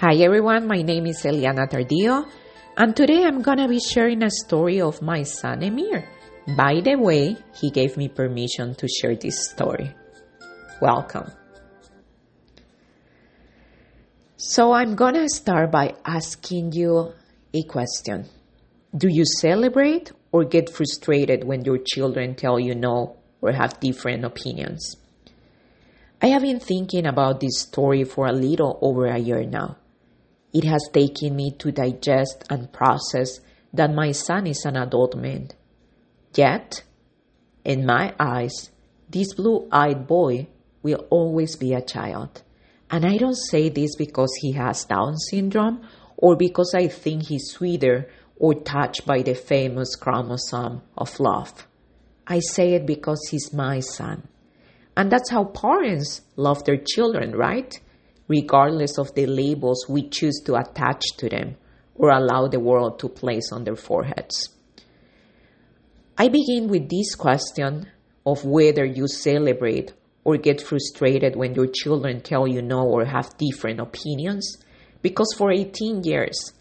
Hi everyone, my name is Eliana Tardillo, and today I'm gonna be sharing a story of my son Emir. By the way, he gave me permission to share this story. Welcome. So I'm gonna start by asking you a question. Do you celebrate or get frustrated when your children tell you no or have different opinions? I have been thinking about this story for a little over a year now. It has taken me to digest and process that my son is an adult man. Yet, in my eyes, this blue eyed boy will always be a child. And I don't say this because he has Down syndrome or because I think he's sweeter or touched by the famous chromosome of love. I say it because he's my son. And that's how parents love their children, right? Regardless of the labels we choose to attach to them or allow the world to place on their foreheads. I begin with this question of whether you celebrate or get frustrated when your children tell you no or have different opinions because for 18 years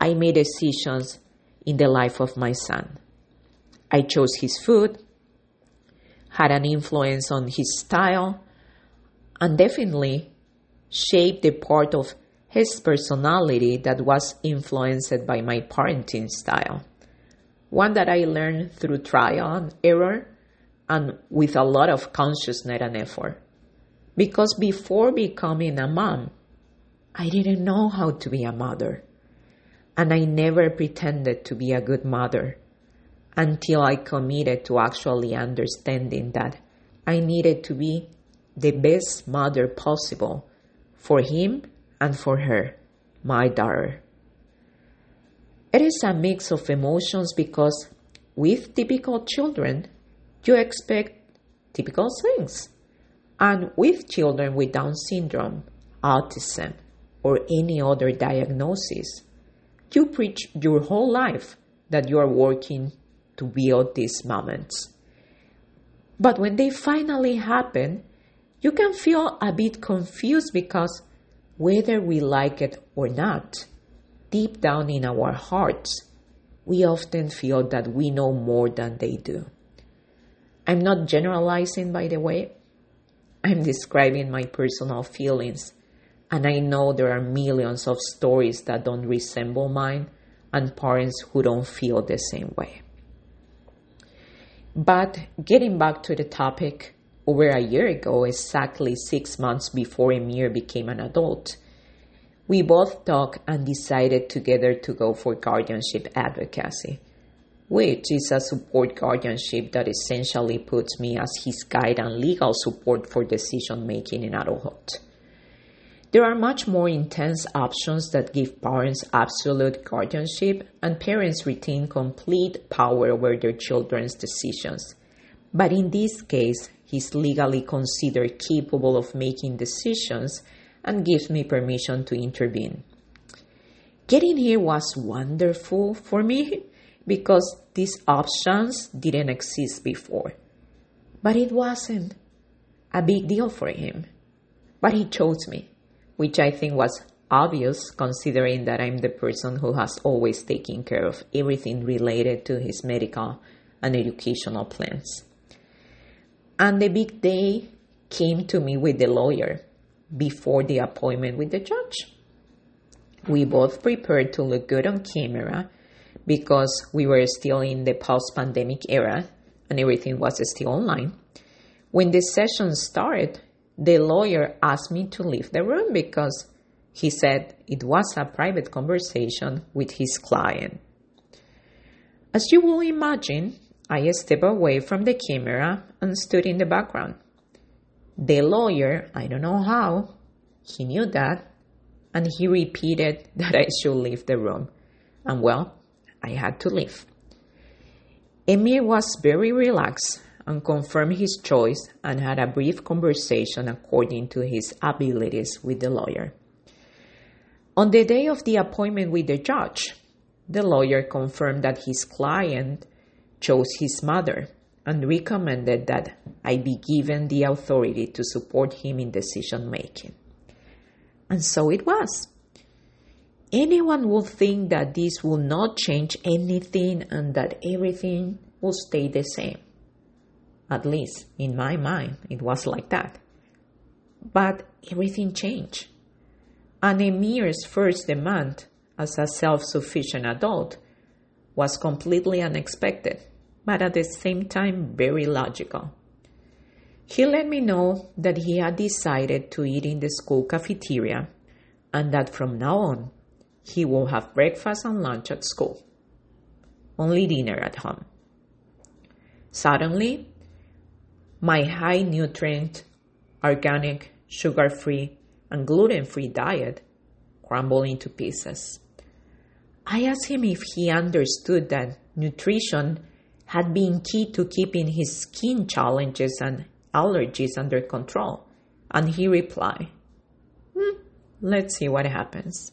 I made decisions in the life of my son. I chose his food, had an influence on his style, and definitely shaped the part of his personality that was influenced by my parenting style. One that I learned through trial and error and with a lot of consciousness and effort. Because before becoming a mom, I didn't know how to be a mother. And I never pretended to be a good mother until I committed to actually understanding that I needed to be the best mother possible for him and for her, my daughter. It is a mix of emotions because with typical children, you expect typical things. And with children with Down syndrome, autism, or any other diagnosis, you preach your whole life that you are working to build these moments. But when they finally happen, you can feel a bit confused because whether we like it or not, deep down in our hearts, we often feel that we know more than they do. I'm not generalizing, by the way. I'm describing my personal feelings and I know there are millions of stories that don't resemble mine and parents who don't feel the same way. But getting back to the topic, over a year ago, exactly six months before Emir became an adult, we both talked and decided together to go for guardianship advocacy, which is a support guardianship that essentially puts me as his guide and legal support for decision making in adulthood. There are much more intense options that give parents absolute guardianship and parents retain complete power over their children's decisions. But in this case, he's legally considered capable of making decisions and gives me permission to intervene. Getting here was wonderful for me because these options didn't exist before. But it wasn't a big deal for him. But he chose me which I think was obvious considering that I'm the person who has always taken care of everything related to his medical and educational plans. And the big day came to me with the lawyer before the appointment with the judge. We both prepared to look good on camera because we were still in the post pandemic era and everything was still online. When the session started, the lawyer asked me to leave the room because he said it was a private conversation with his client. As you will imagine, I stepped away from the camera and stood in the background. The lawyer, I don't know how, he knew that, and he repeated that I should leave the room. And well, I had to leave. Emir was very relaxed and confirmed his choice and had a brief conversation according to his abilities with the lawyer. On the day of the appointment with the judge, the lawyer confirmed that his client chose his mother and recommended that I be given the authority to support him in decision making. And so it was. anyone would think that this will not change anything and that everything will stay the same. At least in my mind, it was like that. But everything changed. And Emir's first demand as a self sufficient adult was completely unexpected, but at the same time very logical. He let me know that he had decided to eat in the school cafeteria and that from now on he will have breakfast and lunch at school, only dinner at home. Suddenly, my high nutrient, organic, sugar free, and gluten free diet crumbled into pieces. I asked him if he understood that nutrition had been key to keeping his skin challenges and allergies under control, and he replied, hmm, Let's see what happens.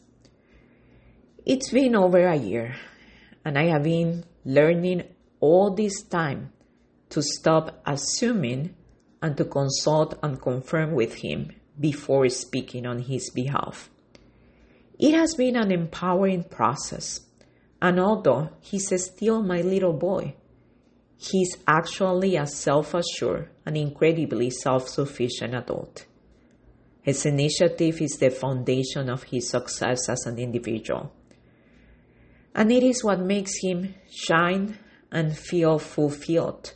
It's been over a year, and I have been learning all this time to stop assuming and to consult and confirm with him before speaking on his behalf. It has been an empowering process, and although he's still my little boy, he's actually a self assured and incredibly self sufficient adult. His initiative is the foundation of his success as an individual. And it is what makes him shine and feel fulfilled.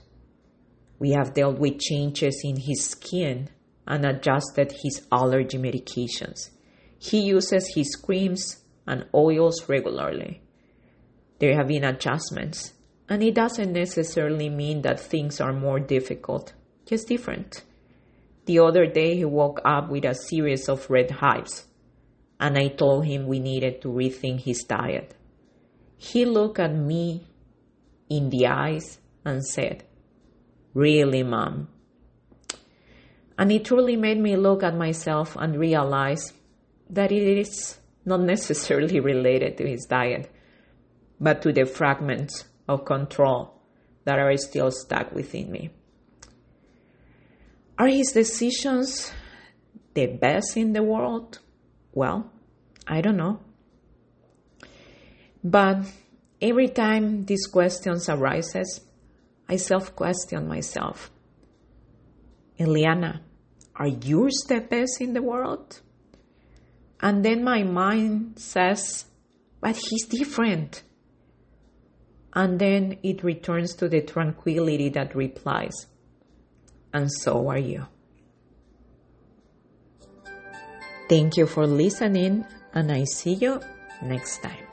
We have dealt with changes in his skin and adjusted his allergy medications. He uses his creams and oils regularly. There have been adjustments, and it doesn't necessarily mean that things are more difficult, just different. The other day, he woke up with a series of red hives, and I told him we needed to rethink his diet. He looked at me in the eyes and said, Really, Mom? And it truly made me look at myself and realize that it is not necessarily related to his diet, but to the fragments of control that are still stuck within me. Are his decisions the best in the world? Well, I don't know. But every time these questions arises, I self-question myself. Eliana, are yours the best in the world? And then my mind says, but he's different. And then it returns to the tranquility that replies, and so are you. Thank you for listening, and I see you next time.